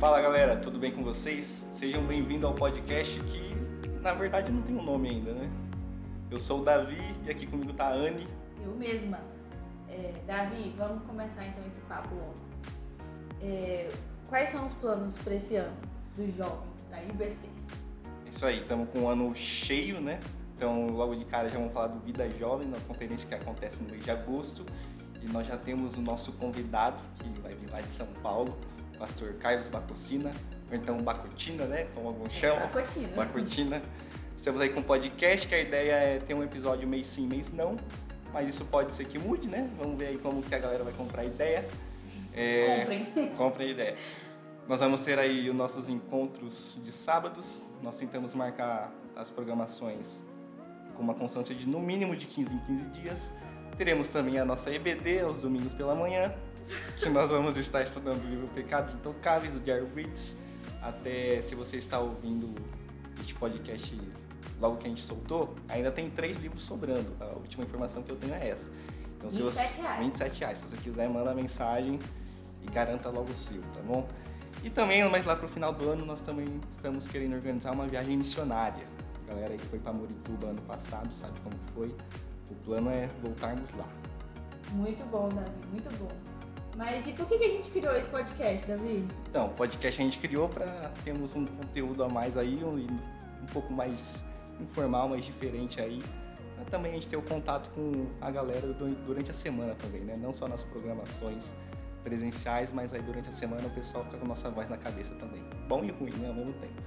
Fala galera, tudo bem com vocês? Sejam bem-vindos ao podcast que na verdade não tem um nome ainda, né? Eu sou o Davi e aqui comigo tá a Anne. Eu mesma. É, Davi, vamos começar então esse papo longo. É, quais são os planos para esse ano dos jovens da IBC? Isso aí, estamos com um ano cheio, né? Então, logo de cara já vamos falar do Vida Jovem, na conferência que acontece no mês de agosto. E nós já temos o nosso convidado, que vai vir lá de São Paulo, pastor Carlos Bacocina, ou então Bacotina, né? Como alguns chamam. Bacotina. Bacotina. Estamos aí com um podcast, que a ideia é ter um episódio mês sim, mês não. Mas isso pode ser que mude, né? Vamos ver aí como que a galera vai comprar a ideia. É, comprem. Comprem a ideia. Nós vamos ter aí os nossos encontros de sábados. Nós tentamos marcar as programações com uma constância de no mínimo de 15 em 15 dias. Teremos também a nossa EBD aos domingos pela manhã, que nós vamos estar estudando o livro Pecados Intocáveis, do Jerry Ritz. Até se você está ouvindo este podcast logo que a gente soltou, ainda tem três livros sobrando. A última informação que eu tenho é essa. Então, 27 você, reais. 27 reais. Se você quiser, manda mensagem e garanta logo o seu, tá bom? E também, mais lá pro final do ano, nós também estamos querendo organizar uma viagem missionária. A galera que foi para Murituba ano passado sabe como foi. O plano é voltarmos lá. Muito bom, Davi, muito bom. Mas e por que, que a gente criou esse podcast, Davi? Então, o podcast a gente criou para termos um conteúdo a mais aí, um, um pouco mais informal, mais diferente aí. Pra também a gente ter o contato com a galera durante a semana também, né? Não só nas programações presenciais, mas aí durante a semana o pessoal fica com a nossa voz na cabeça também. Bom e ruim, né? Ao mesmo tempo.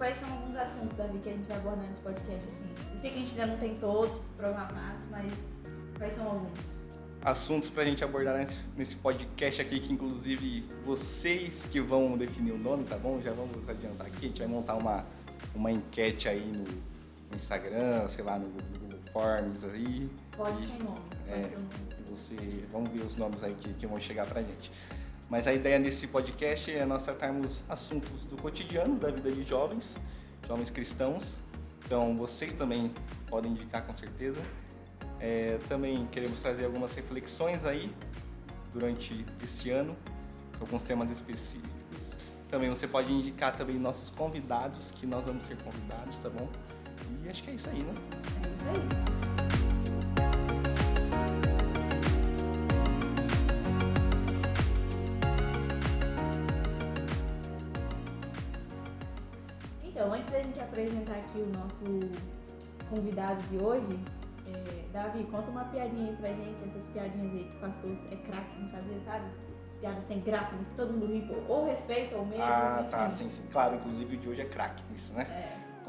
Quais são alguns assuntos, Davi, que a gente vai abordar nesse podcast, assim? Eu sei que a gente ainda não tem todos programados, mas quais são alguns? Assuntos pra gente abordar nesse, nesse podcast aqui, que inclusive vocês que vão definir o nome, tá bom? Já vamos adiantar aqui, a gente vai montar uma, uma enquete aí no, no Instagram, sei lá, no Google Forms aí. Pode e, ser nome, pode é, ser nome você, vamos ver os nomes aí que, que vão chegar pra gente. Mas a ideia desse podcast é nós tratarmos assuntos do cotidiano da vida de jovens, jovens cristãos. Então vocês também podem indicar com certeza. É, também queremos trazer algumas reflexões aí durante esse ano, alguns temas específicos. Também você pode indicar também nossos convidados, que nós vamos ser convidados, tá bom? E acho que é isso aí, né? É isso aí. Antes da gente apresentar aqui o nosso convidado de hoje, é, Davi, conta uma piadinha aí pra gente, essas piadinhas aí que o pastor é craque em fazer, sabe? Piada sem graça, mas que todo mundo ri, ou respeito, ou medo, Ah, enfim. tá, sim, sim. Claro, inclusive o de hoje é craque nisso, né?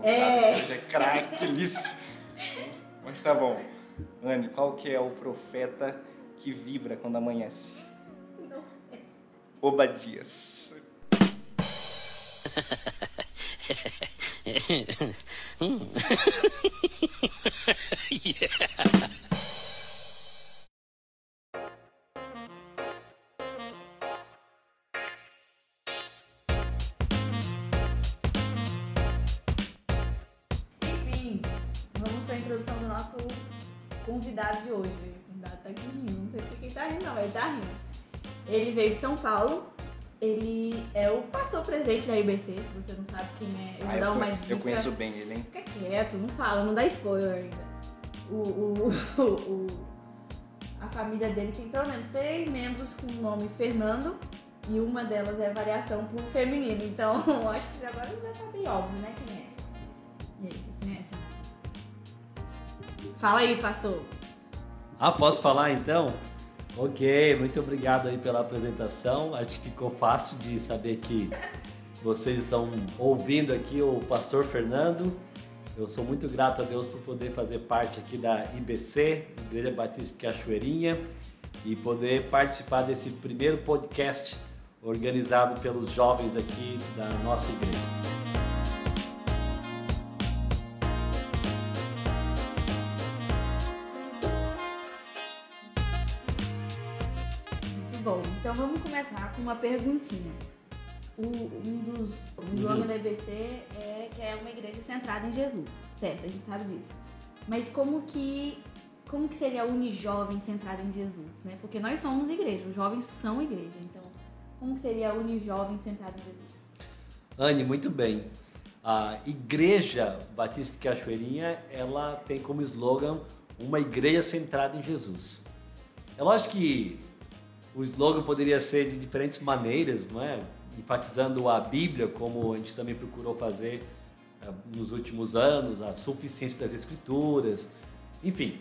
É. é. hoje é craque nisso. mas tá bom. Anne, qual que é o profeta que vibra quando amanhece? Não sei. Obadias. Enfim, vamos para a introdução do nosso convidado de hoje. O convidado tá aqui rindo, não sei porque tá rindo, não, ele tá rindo. Ele veio de São Paulo ele é o pastor presidente da IBC, se você não sabe quem é. Eu vou ah, dar uma dica. Eu conheço bem ele, hein? Fica quieto, não fala, não dá spoiler ainda. O, o, o, o, a família dele tem pelo menos três membros com o nome Fernando e uma delas é variação pro feminino. Então, eu acho que agora já tá bem óbvio, né, quem é. E aí, vocês conhecem? Fala aí, pastor. Ah, posso falar então? Ok, muito obrigado aí pela apresentação. Acho que ficou fácil de saber que vocês estão ouvindo aqui o Pastor Fernando. Eu sou muito grato a Deus por poder fazer parte aqui da IBC, Igreja Batista Cachoeirinha, e poder participar desse primeiro podcast organizado pelos jovens aqui da nossa igreja. Com uma perguntinha. O, um dos o nome da EBC é que é uma igreja centrada em Jesus, certo? A gente sabe disso. Mas como que como que seria a Unijovem centrada em Jesus, né? Porque nós somos igreja, os jovens são igreja. Então, Como seria a Unijovem centrada em Jesus? Anne, muito bem. A Igreja Batista de Cachoeirinha, ela tem como slogan uma igreja centrada em Jesus. É lógico que o slogan poderia ser de diferentes maneiras, não é? Enfatizando a Bíblia, como a gente também procurou fazer eh, nos últimos anos, a suficiência das Escrituras, enfim.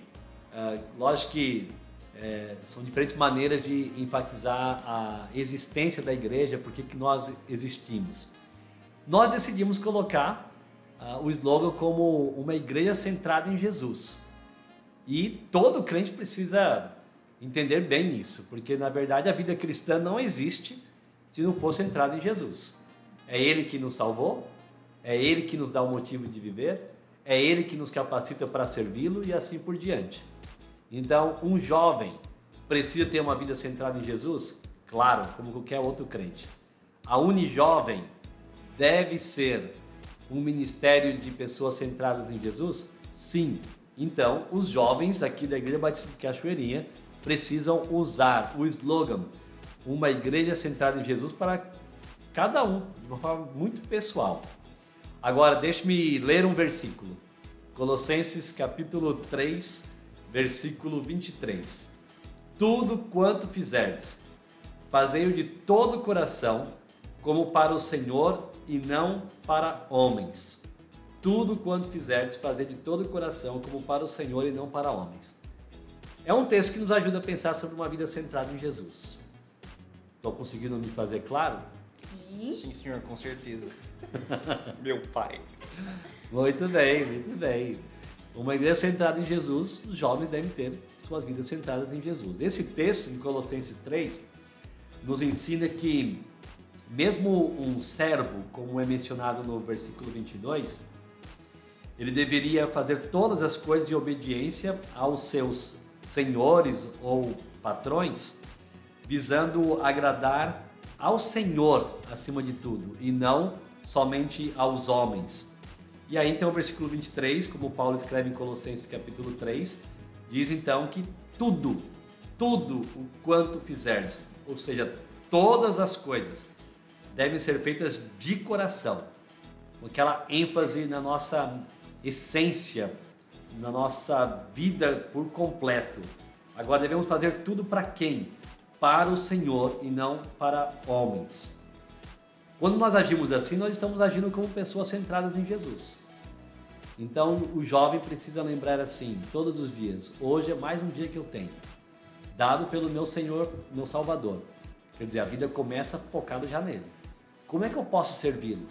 Eh, lógico que é, são diferentes maneiras de enfatizar a existência da igreja, porque que nós existimos. Nós decidimos colocar uh, o slogan como uma igreja centrada em Jesus. E todo crente precisa entender bem isso, porque na verdade a vida cristã não existe se não for centrada em Jesus. É Ele que nos salvou, é Ele que nos dá o motivo de viver, é Ele que nos capacita para servi-lo e assim por diante. Então, um jovem precisa ter uma vida centrada em Jesus? Claro, como qualquer outro crente. A Unijovem deve ser um ministério de pessoas centradas em Jesus? Sim. Então, os jovens aqui da Igreja Batista de Cachoeirinha precisam usar o slogan uma igreja centrada em Jesus para cada um, de uma forma muito pessoal. Agora, deixe-me ler um versículo. Colossenses capítulo 3, versículo 23. Tudo quanto fizerdes, fazei-o de todo o coração, como para o Senhor e não para homens. Tudo quanto fizerdes, fazei de todo o coração, como para o Senhor e não para homens. É um texto que nos ajuda a pensar sobre uma vida centrada em Jesus. Estou conseguindo me fazer claro? Sim. Sim, senhor, com certeza. Meu pai. Muito bem, muito bem. Uma igreja centrada em Jesus, os jovens devem ter suas vidas centradas em Jesus. Esse texto, em Colossenses 3, nos ensina que, mesmo um servo, como é mencionado no versículo 22, ele deveria fazer todas as coisas de obediência aos seus senhores ou patrões, visando agradar ao Senhor acima de tudo e não somente aos homens. E aí então o versículo 23, como Paulo escreve em Colossenses capítulo 3, diz então que tudo, tudo o quanto fizerdes, ou seja, todas as coisas devem ser feitas de coração, com aquela ênfase na nossa essência, na nossa vida por completo. Agora devemos fazer tudo para quem? Para o Senhor e não para homens. Quando nós agimos assim, nós estamos agindo como pessoas centradas em Jesus. Então o jovem precisa lembrar assim, todos os dias: hoje é mais um dia que eu tenho, dado pelo meu Senhor, meu Salvador. Quer dizer, a vida começa focada já nele. Como é que eu posso servi-lo?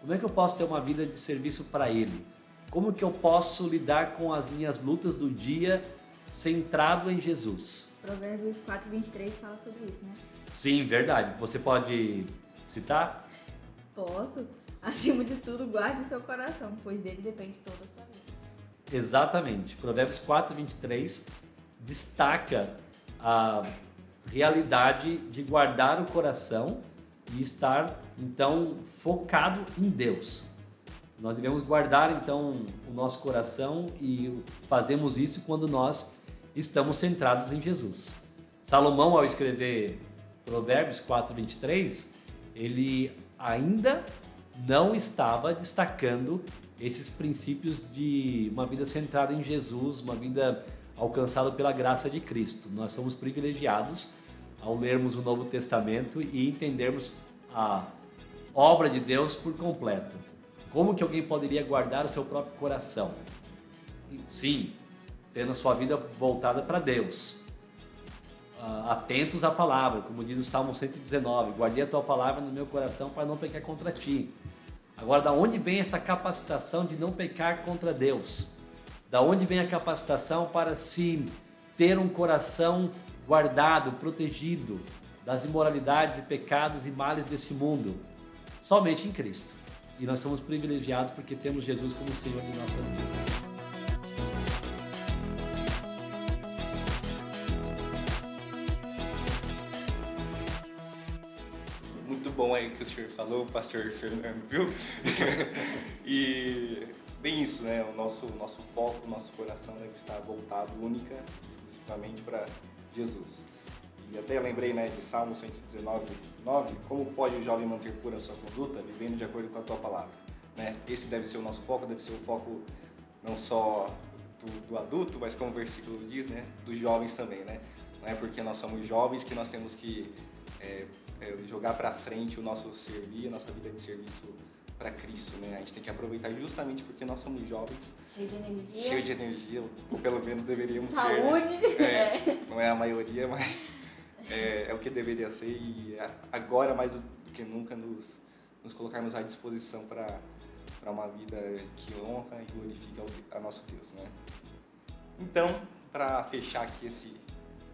Como é que eu posso ter uma vida de serviço para ele? Como que eu posso lidar com as minhas lutas do dia centrado em Jesus? Provérbios 4, 23 fala sobre isso, né? Sim, verdade. Você pode citar? Posso. Acima de tudo, guarde seu coração, pois dele depende toda a sua vida. Exatamente. Provérbios 4, 23 destaca a realidade de guardar o coração e estar então focado em Deus. Nós devemos guardar então o nosso coração e fazemos isso quando nós estamos centrados em Jesus. Salomão, ao escrever Provérbios 4, 23, ele ainda não estava destacando esses princípios de uma vida centrada em Jesus, uma vida alcançada pela graça de Cristo. Nós somos privilegiados ao lermos o Novo Testamento e entendermos a obra de Deus por completo. Como que alguém poderia guardar o seu próprio coração? Sim, tendo a sua vida voltada para Deus. Uh, atentos à palavra, como diz o Salmo 119, guardei a tua palavra no meu coração para não pecar contra ti. Agora, da onde vem essa capacitação de não pecar contra Deus? Da onde vem a capacitação para se ter um coração guardado, protegido das imoralidades e pecados e males desse mundo? Somente em Cristo. E nós somos privilegiados porque temos Jesus como Senhor de nossas vidas. bom aí que o senhor falou, pastor Fernando, viu? e bem isso, né? O nosso, nosso foco, o nosso coração deve estar voltado única, exclusivamente para Jesus. E até lembrei né, de Salmo 119, 9, como pode o jovem manter pura a sua conduta, vivendo de acordo com a tua palavra. Né? Esse deve ser o nosso foco, deve ser o foco não só do, do adulto, mas como o versículo diz, né, dos jovens também. Né? Não é porque nós somos jovens que nós temos que é, é, jogar para frente o nosso servir, a nossa vida de serviço para Cristo, né? A gente tem que aproveitar justamente porque nós somos jovens. Cheio de energia. Cheio de energia, ou pelo menos deveríamos Saúde. ser. Né? É, não é a maioria, mas é, é, o que deveria ser e agora mais do que nunca nos, nos colocarmos à disposição para para uma vida que honra e glorifica a nosso Deus, né? Então, para fechar aqui esse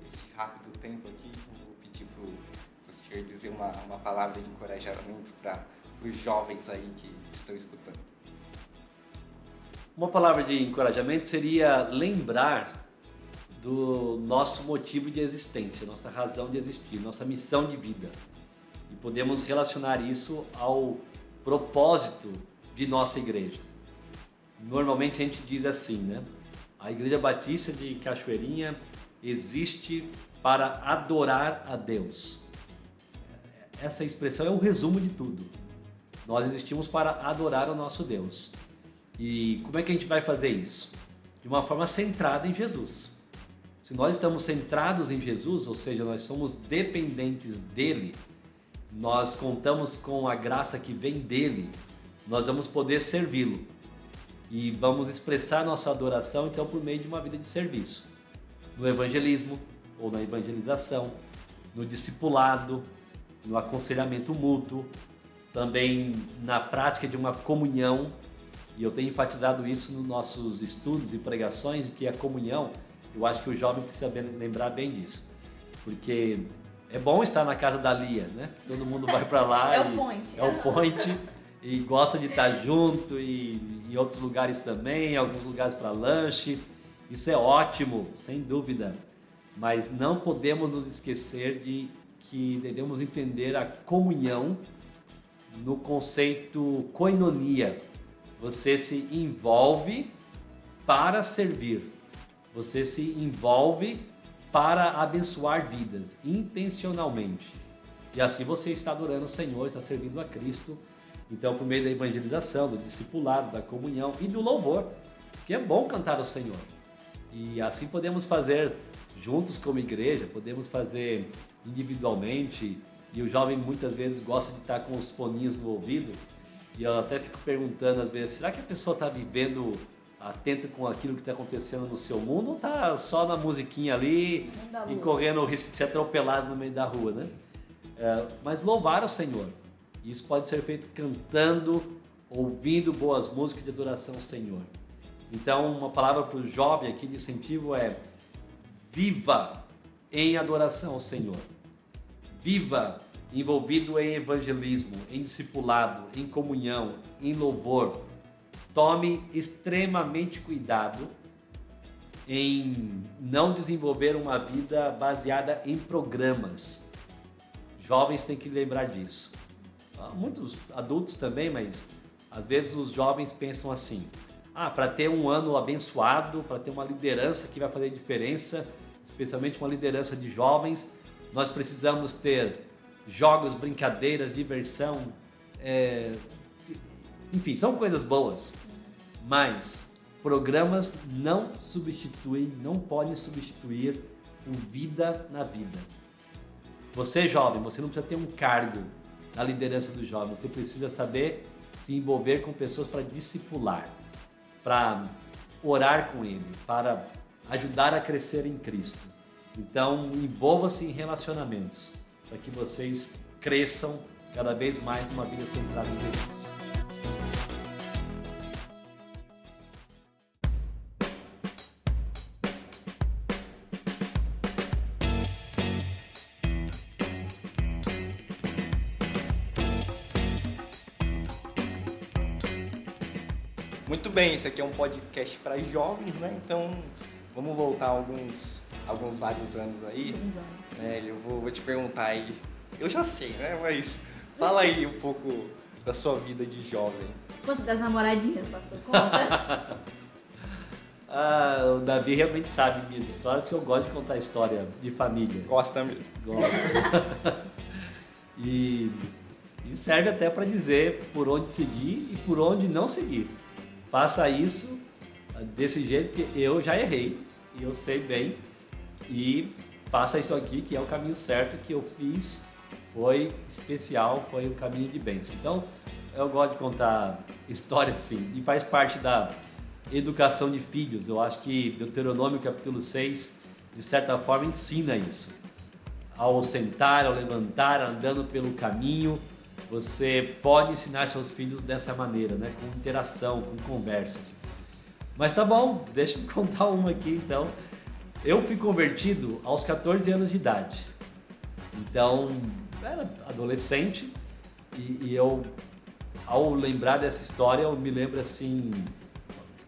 esse rápido tempo aqui, vou pedir para o senhor dizer uma, uma palavra de encorajamento para os jovens aí que estão escutando. Uma palavra de encorajamento seria lembrar do nosso motivo de existência, nossa razão de existir, nossa missão de vida. E podemos relacionar isso ao propósito de nossa igreja. Normalmente a gente diz assim, né? A Igreja Batista de Cachoeirinha existe para adorar a Deus. Essa expressão é o resumo de tudo. Nós existimos para adorar o nosso Deus. E como é que a gente vai fazer isso? De uma forma centrada em Jesus. Se nós estamos centrados em Jesus, ou seja, nós somos dependentes dele, nós contamos com a graça que vem dele, nós vamos poder servi-lo. E vamos expressar nossa adoração então por meio de uma vida de serviço. No evangelismo ou na evangelização, no discipulado, no aconselhamento mútuo, também na prática de uma comunhão, e eu tenho enfatizado isso nos nossos estudos e pregações, que a comunhão, eu acho que o jovem precisa lembrar bem disso, porque é bom estar na casa da Lia, né? Todo mundo vai para lá. é o point. É o point e gosta de estar junto e em outros lugares também, alguns lugares para lanche. Isso é ótimo, sem dúvida. Mas não podemos nos esquecer de que devemos entender a comunhão no conceito koinonia. Você se envolve para servir. Você se envolve para abençoar vidas intencionalmente. E assim você está adorando o Senhor, está servindo a Cristo. Então, por meio da evangelização, do discipulado, da comunhão e do louvor, que é bom cantar ao Senhor. E assim podemos fazer juntos como igreja, podemos fazer individualmente, e o jovem muitas vezes gosta de estar com os foninhos no ouvido. E eu até fico perguntando às vezes, será que a pessoa está vivendo atento com aquilo que está acontecendo no seu mundo ou está só na musiquinha ali e correndo o risco de ser atropelado no meio da rua, né? É, mas louvar o Senhor. Isso pode ser feito cantando, ouvindo boas músicas de adoração ao Senhor. Então, uma palavra para o jovem aqui de incentivo é: viva em adoração ao Senhor viva envolvido em evangelismo, em discipulado, em comunhão, em louvor. Tome extremamente cuidado em não desenvolver uma vida baseada em programas. Jovens têm que lembrar disso. Muitos adultos também, mas às vezes os jovens pensam assim: ah, para ter um ano abençoado, para ter uma liderança que vai fazer diferença, especialmente uma liderança de jovens, nós precisamos ter jogos, brincadeiras, diversão, é... enfim, são coisas boas, mas programas não substituem, não podem substituir o vida na vida. Você jovem, você não precisa ter um cargo na liderança do jovem, você precisa saber se envolver com pessoas para discipular, para orar com ele, para ajudar a crescer em Cristo. Então, envolva-se em relacionamentos para que vocês cresçam cada vez mais numa vida centrada em Jesus. Muito bem, esse aqui é um podcast para jovens, né? Então, vamos voltar alguns alguns vários anos aí. É, eu vou, vou te perguntar aí. Eu já sei, né? Mas fala aí um pouco da sua vida de jovem. Quanto das namoradinhas, pastor? Conta. Ah, o Davi realmente sabe minhas histórias, porque eu gosto de contar história de família. Gosta mesmo. Gosto. e, e serve até para dizer por onde seguir e por onde não seguir. Faça isso desse jeito que eu já errei e eu sei bem. E faça isso aqui que é o caminho certo que eu fiz foi especial foi o caminho de bênção. Então eu gosto de contar histórias assim e faz parte da educação de filhos. Eu acho que Deuteronômio capítulo 6 de certa forma ensina isso. Ao sentar ao levantar andando pelo caminho você pode ensinar seus filhos dessa maneira né com interação com conversas mas tá bom, deixa eu contar uma aqui então. Eu fui convertido aos 14 anos de idade. Então, era adolescente e, e eu, ao lembrar dessa história, eu me lembro assim,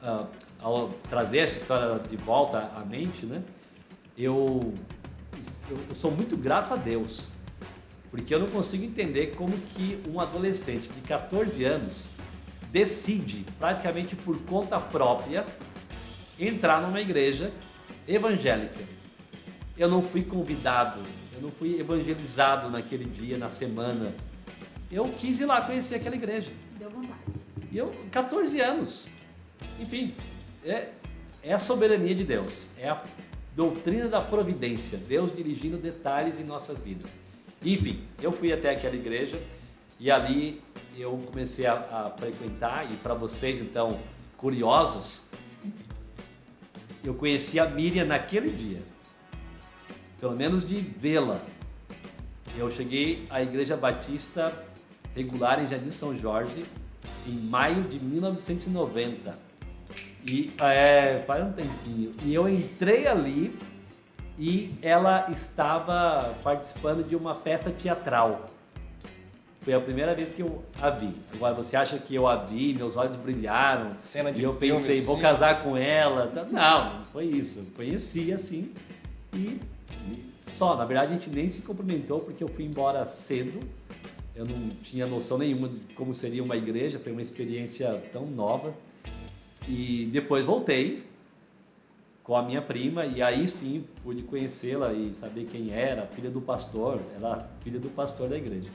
uh, ao trazer essa história de volta à mente, né? Eu, eu, eu sou muito grato a Deus, porque eu não consigo entender como que um adolescente de 14 anos decide, praticamente por conta própria, entrar numa igreja evangélica. Eu não fui convidado, eu não fui evangelizado naquele dia, na semana. Eu quis ir lá conhecer aquela igreja. Deu vontade. E eu, 14 anos. Enfim, é, é a soberania de Deus, é a doutrina da providência, Deus dirigindo detalhes em nossas vidas. Enfim, eu fui até aquela igreja e ali eu comecei a, a frequentar, e para vocês então curiosos, eu conheci a Miriam naquele dia, pelo menos de vê-la. Eu cheguei à Igreja Batista regular em Jardim São Jorge em maio de 1990. E é, faz um tempinho. E eu entrei ali e ela estava participando de uma peça teatral. Foi a primeira vez que eu a vi. Agora, você acha que eu a vi, meus olhos brilharam, Cena de e eu filme, pensei, vou casar com ela. Não, não foi isso. Eu conheci assim e, e só. Na verdade, a gente nem se cumprimentou porque eu fui embora cedo. Eu não tinha noção nenhuma de como seria uma igreja, foi uma experiência tão nova. E depois voltei com a minha prima e aí sim pude conhecê-la e saber quem era, filha do pastor, ela filha do pastor da igreja.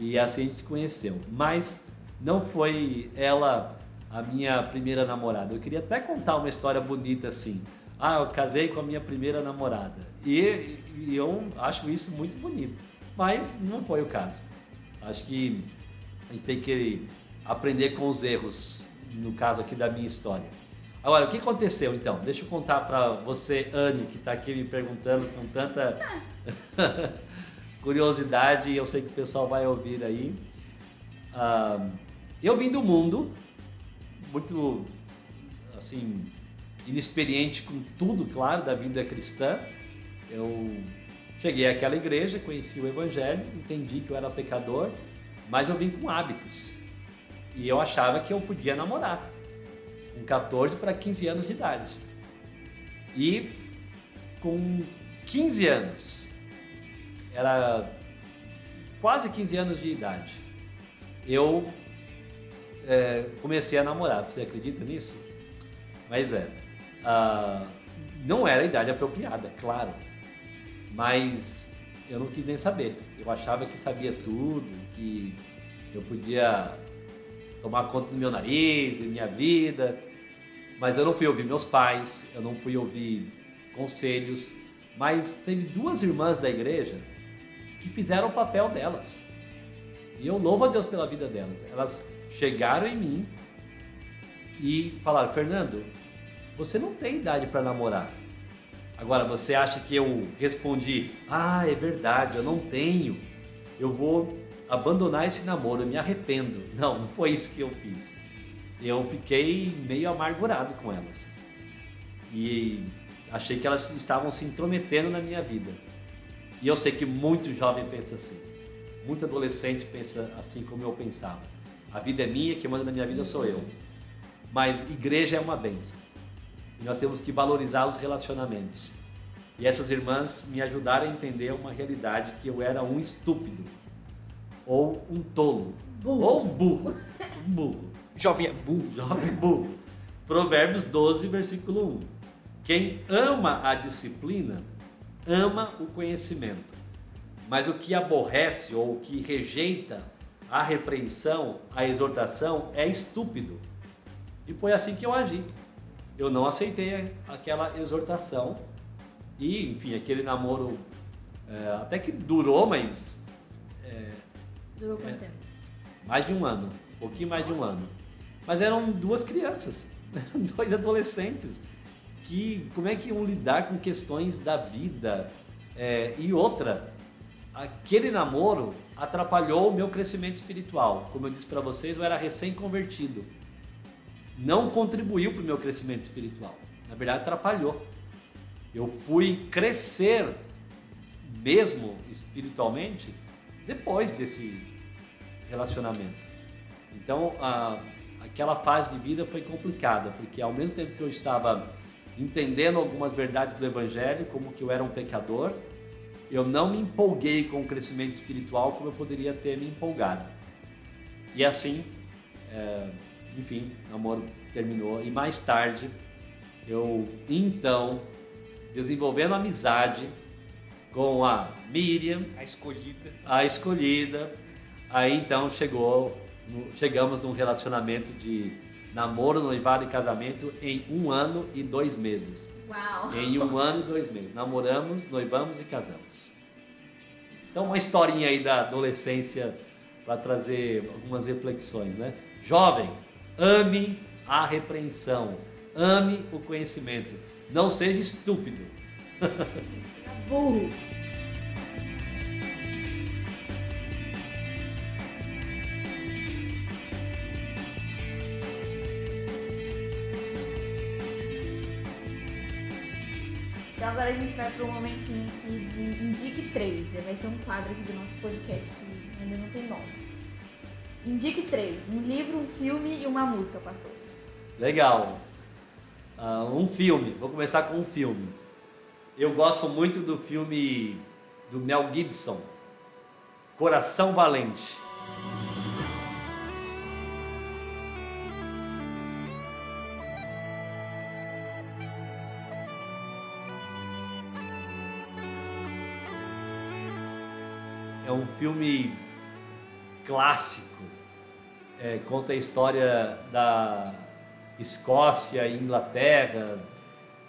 E assim a gente conheceu. Mas não foi ela a minha primeira namorada. Eu queria até contar uma história bonita assim. Ah, eu casei com a minha primeira namorada. E, e eu acho isso muito bonito. Mas não foi o caso. Acho que a gente tem que aprender com os erros, no caso aqui da minha história. Agora, o que aconteceu então? Deixa eu contar para você, Anne, que está aqui me perguntando com tanta curiosidade e eu sei que o pessoal vai ouvir aí. Ah, eu vim do mundo muito assim inexperiente com tudo, claro, da vida cristã. Eu cheguei àquela igreja, conheci o evangelho, entendi que eu era pecador, mas eu vim com hábitos. E eu achava que eu podia namorar com 14 para 15 anos de idade. E com 15 anos, era quase 15 anos de idade, eu é, comecei a namorar. Você acredita nisso? Mas é. ah, não era a idade apropriada, claro. Mas eu não quis nem saber. Eu achava que sabia tudo, que eu podia tomar conta do meu nariz, da minha vida. Mas eu não fui ouvir meus pais, eu não fui ouvir conselhos. Mas teve duas irmãs da igreja que fizeram o papel delas. E eu louvo a Deus pela vida delas. Elas chegaram em mim e falaram: Fernando, você não tem idade para namorar. Agora, você acha que eu respondi: Ah, é verdade, eu não tenho. Eu vou abandonar esse namoro, eu me arrependo. Não, não foi isso que eu fiz. Eu fiquei meio amargurado com elas. E achei que elas estavam se intrometendo na minha vida. E eu sei que muito jovem pensa assim. Muito adolescente pensa assim como eu pensava. A vida é minha, quem manda na minha vida sou eu. Mas igreja é uma benção. E nós temos que valorizar os relacionamentos. E essas irmãs me ajudaram a entender uma realidade que eu era um estúpido. Ou um tolo. Burro. Ou um burro. Um burro. Jovem é burro. Jovem burro. Provérbios 12, versículo 1. Quem ama a disciplina, ama o conhecimento. Mas o que aborrece ou o que rejeita a repreensão, a exortação, é estúpido. E foi assim que eu agi. Eu não aceitei aquela exortação. E, enfim, aquele namoro é, até que durou, mas. É, Durou quanto tempo? mais de um ano, um pouquinho mais de um ano. Mas eram duas crianças, eram dois adolescentes que como é que iam lidar com questões da vida É, e outra, aquele namoro atrapalhou o meu crescimento espiritual. Como eu disse para vocês, eu era recém-convertido. Não contribuiu para o meu crescimento espiritual. Na verdade, atrapalhou. Eu fui crescer mesmo espiritualmente depois desse relacionamento. Então, a, aquela fase de vida foi complicada, porque ao mesmo tempo que eu estava entendendo algumas verdades do Evangelho, como que eu era um pecador, eu não me empolguei com o crescimento espiritual como eu poderia ter me empolgado. E assim, é, enfim, o namoro terminou. E mais tarde, eu então, desenvolvendo amizade com a Miriam, A escolhida. a escolhida. Aí então chegou, chegamos num relacionamento de namoro, noivado e casamento em um ano e dois meses. Uau! Em um ano e dois meses. Namoramos, noivamos e casamos. Então uma historinha aí da adolescência para trazer algumas reflexões, né? Jovem, ame a repreensão, ame o conhecimento. Não seja estúpido. Burro! Então agora a gente vai para um momentinho aqui de Indique 3. Vai ser um quadro aqui do nosso podcast que ainda não tem nome. Indique 3. Um livro, um filme e uma música, pastor. Legal. Ah, um filme. Vou começar com um filme. Eu gosto muito do filme do Mel Gibson, Coração Valente. É um filme clássico é, conta a história da Escócia e Inglaterra,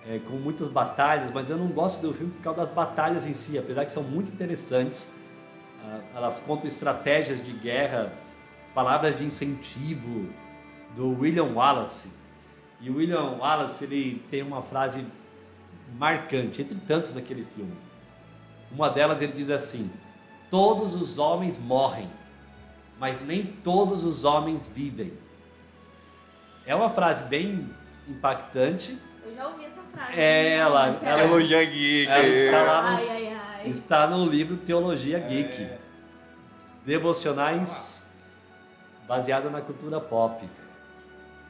é, com muitas batalhas, mas eu não gosto do filme por causa das batalhas em si, apesar que são muito interessantes. Ah, elas contam estratégias de guerra, palavras de incentivo do William Wallace. E o William Wallace ele tem uma frase marcante, entre tantos naquele filme. Uma delas ele diz assim: Todos os homens morrem, mas nem todos os homens vivem. É uma frase bem impactante. Eu já ouvi essa frase. É, Não, ela- será? ela- Teologia geek. Ela está lá no, Ai, ai, ai. está no livro Teologia Geek. Devocionais baseada na cultura pop.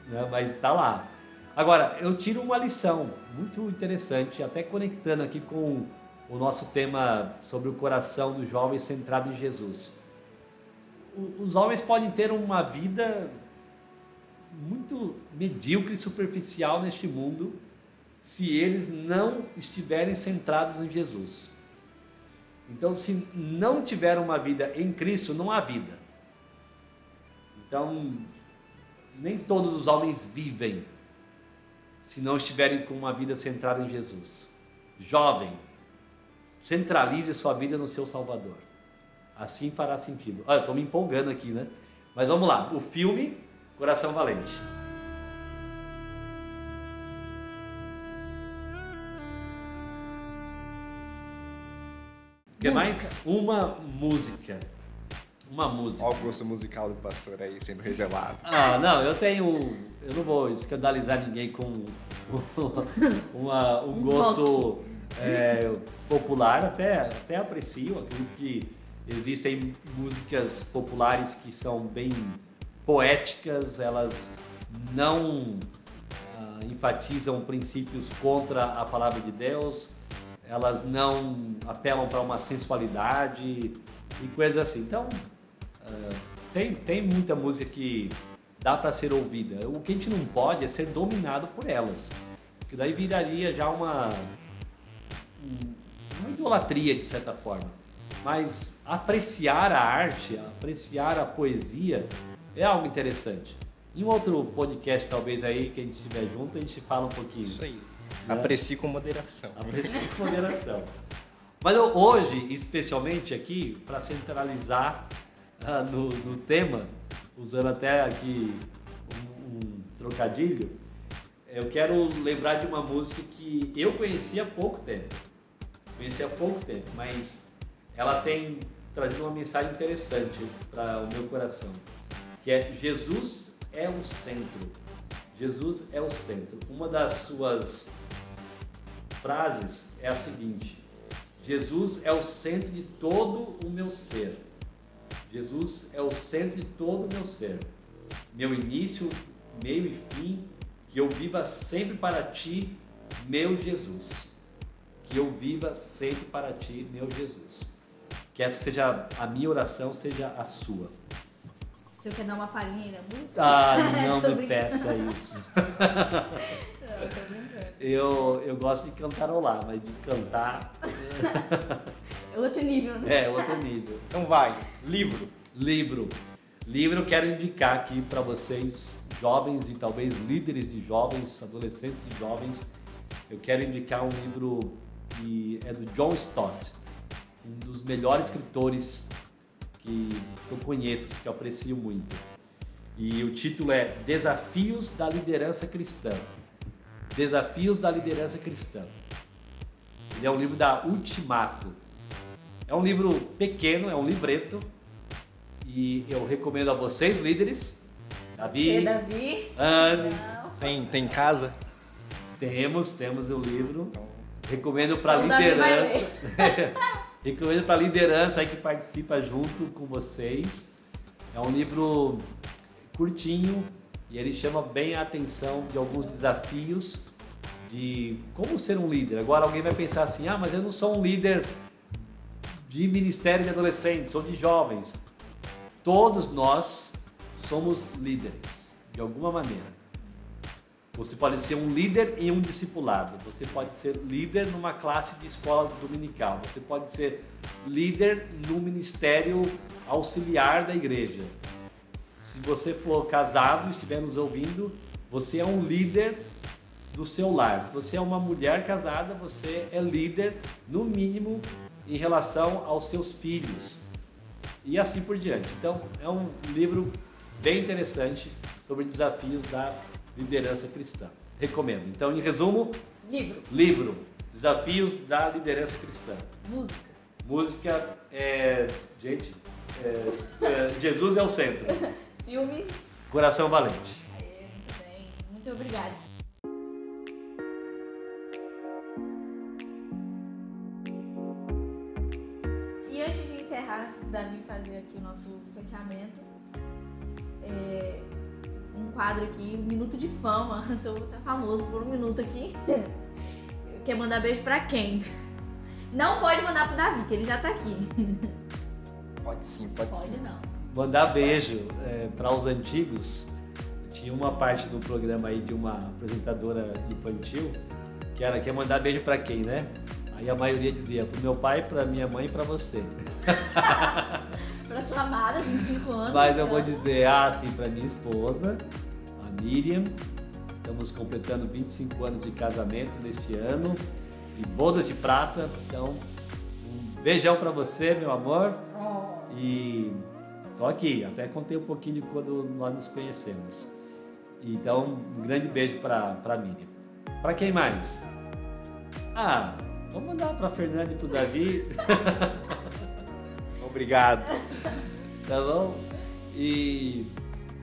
Né? Mas está lá. Agora, eu tiro uma lição muito interessante, até conectando aqui com o nosso tema sobre o coração do jovem centrado em Jesus. Os homens podem ter uma vida muito medíocre e superficial neste mundo se eles não estiverem centrados em Jesus. Então, se não tiver uma vida em Cristo, não há vida. Então, nem todos os homens vivem se não estiverem com uma vida centrada em Jesus. Jovem, centralize sua vida no seu Salvador. Assim fará sentido. Olha, eu estou me empolgando aqui, né? Mas vamos lá. O filme Coração Valente. O que mais? Uma música. Uma música. Olha o gosto musical do pastor aí, sempre revelado. Ah, não, eu tenho. Eu não vou escandalizar ninguém com uma- um gosto é, popular, até, até aprecio. Acredito que existem músicas populares que são bem poéticas, elas não ah, enfatizam princípios contra a palavra de Deus, elas não apelam para uma sensualidade e coisas assim. Então, ah, tem, tem muita música que dá para ser ouvida. O que a gente não pode é ser dominado por elas. Porque daí viraria já uma, uma idolatria, de certa forma. Mas apreciar a arte, apreciar a poesia é algo interessante. Em outro podcast, talvez aí, que a gente estiver junto, a gente fala um pouquinho. Isso aí. Né? Aprecie com moderação. Aprecie com moderação. Mas eu, hoje, especialmente aqui, para centralizar ah, no, no, tema, usando até aqui um, um, trocadilho, eu quero lembrar de uma música que eu conheci há pouco tempo. Conheci há pouco tempo, mas ela tem trazido uma mensagem interessante para o meu coração, que é Jesus é o centro. Jesus é o centro. Uma das suas frases é a seguinte: Jesus é o centro de todo o meu ser. Jesus é o centro de todo o meu ser. Meu início, meio e fim, que eu viva sempre para ti, meu Jesus. Que eu viva sempre para ti, meu Jesus. Que essa seja a minha oração, seja a sua. Se eu quer dar uma palhinha ainda Ah, não me peça isso. eu, eu gosto de cantarolar, mas de cantar. É outro nível, né? É, outro nível. Então vai, livro. Livro. Livro eu quero indicar aqui para vocês, jovens e talvez líderes de jovens, adolescentes e jovens. Eu quero indicar um livro que é do John Stott, um dos melhores escritores que eu conheço, que eu aprecio muito. E o título é Desafios da Liderança Cristã. Desafios da Liderança Cristã. Ele é um livro da Ultimato. É um livro pequeno, é um livreto. E eu recomendo a vocês, líderes. Davi. Você, Davi. Anne. Tem, tem casa? Temos, temos o livro. Recomendo para liderança. recomendo para liderança aí que participa junto com vocês. É um livro curtinho e ele chama bem a atenção de alguns desafios de como ser um líder. Agora alguém vai pensar assim: "Ah, mas eu não sou um líder de ministério de adolescentes ou de jovens". Todos nós somos líderes de alguma maneira. Você pode ser um líder e um discipulado. Você pode ser líder numa classe de escola dominical. Você pode ser líder no ministério auxiliar da igreja. Se você for casado e estiver nos ouvindo, você é um líder do seu lar. Se você é uma mulher casada, você é líder, no mínimo, em relação aos seus filhos. E assim por diante. Então, é um livro bem interessante sobre desafios da liderança cristã. Recomendo. Então, em resumo, livro. Livro. Desafios da liderança cristã. Música. Música é, gente, é, é, Jesus é o centro. Filme. Coração Valente. Aê, muito bem. Muito obrigada. E antes de encerrar, antes do Davi fazer aqui o nosso fechamento, quadro aqui, um minuto de fama. O senhor tá famoso por um minuto aqui. Quer mandar beijo pra quem? Não pode mandar pro Davi, que ele já tá aqui. Pode sim, pode, Pode sim. não. Mandar beijo é, para os antigos. Tinha uma parte do programa aí de uma apresentadora infantil que era quer mandar beijo para quem, né? Aí a maioria dizia pro meu pai, pra minha mãe e pra você. Pra sua amada, 25 anos. Mas eu vou né? dizer assim pra minha esposa, Miriam. Estamos completando 25 anos de casamento neste ano e bodas de prata. Então, um beijão pra você, meu amor. Oh. E tô aqui, até contei um pouquinho de quando nós nos conhecemos. Então, um grande beijo pra, pra Miriam. Pra quem mais? Ah, vamos mandar pra Fernanda e pro Davi, Obrigado. tá bom? E,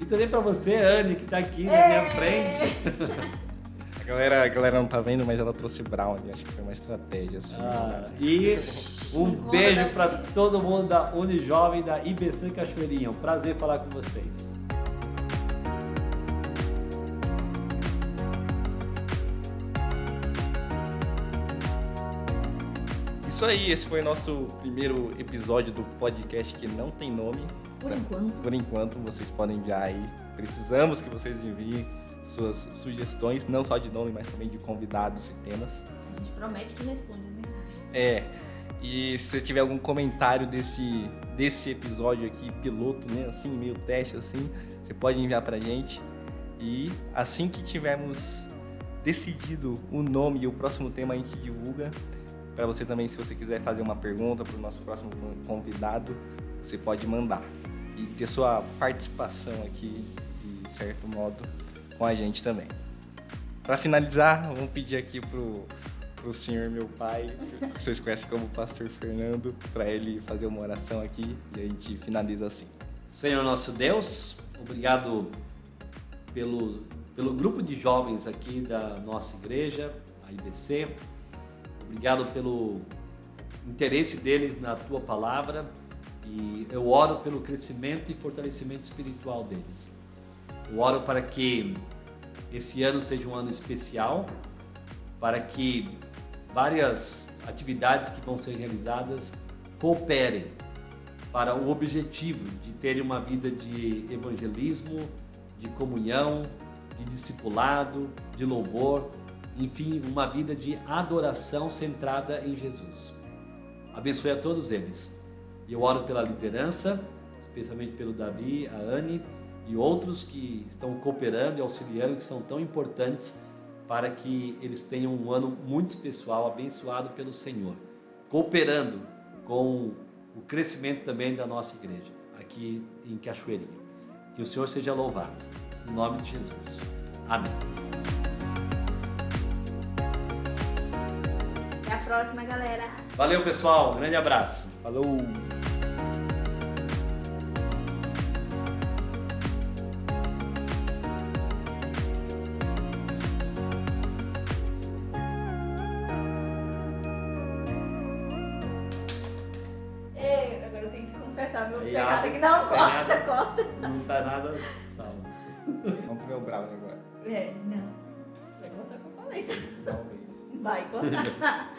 e também pra você, Anne, que tá aqui na minha frente. A galera, a galera não tá vendo, mas ela trouxe brownie. Acho que foi uma estratégia, assim. Ah, e um beijo pra todo mundo da Unijovem, da IBC Cachoeirinha. Um prazer falar com vocês. Isso aí, esse foi o nosso primeiro episódio do podcast que não tem nome. Por enquanto. Por enquanto, vocês podem enviar aí. Precisamos que vocês enviem suas sugestões, não só de nome, mas também de convidados e temas. A gente promete que responde as mensagens. É. E se você tiver algum comentário desse, desse episódio aqui, piloto, né? Assim, meio teste, assim, você pode enviar pra gente. E assim que tivermos decidido o nome e o próximo tema, a gente divulga. Para você também, se você quiser fazer uma pergunta para o nosso próximo convidado, você pode mandar. E ter sua participação aqui, de certo modo, com a gente também. Para finalizar, vamos pedir aqui pro pro senhor meu pai, que vocês conhecem como Pastor Fernando, para ele fazer uma oração aqui e a gente finaliza assim. Senhor nosso Deus, obrigado pelo, pelo grupo de jovens aqui da nossa igreja, a IBC. Obrigado pelo interesse deles na tua palavra e eu oro pelo crescimento e fortalecimento espiritual deles. Eu oro para que esse ano seja um ano especial, para que várias atividades que vão ser realizadas cooperem para o objetivo de terem uma vida de evangelismo, de comunhão, de discipulado, de louvor, enfim, uma vida de adoração centrada em Jesus. Abençoe a todos eles. E eu oro pela liderança, especialmente pelo Davi, a Anne e outros que estão cooperando e auxiliando, que são tão importantes para que eles tenham um ano muito especial, abençoado pelo Senhor, cooperando com o crescimento também da nossa igreja, aqui em Cachoeirinha. Que o Senhor seja louvado. Em nome de Jesus. Amém. Até a próxima, galera. Valeu, pessoal. Um grande abraço. Falou! Nada salvo. Vamos comer o brownie agora. É, não. Vai cortar o que eu falei. Talvez. Vai cortar.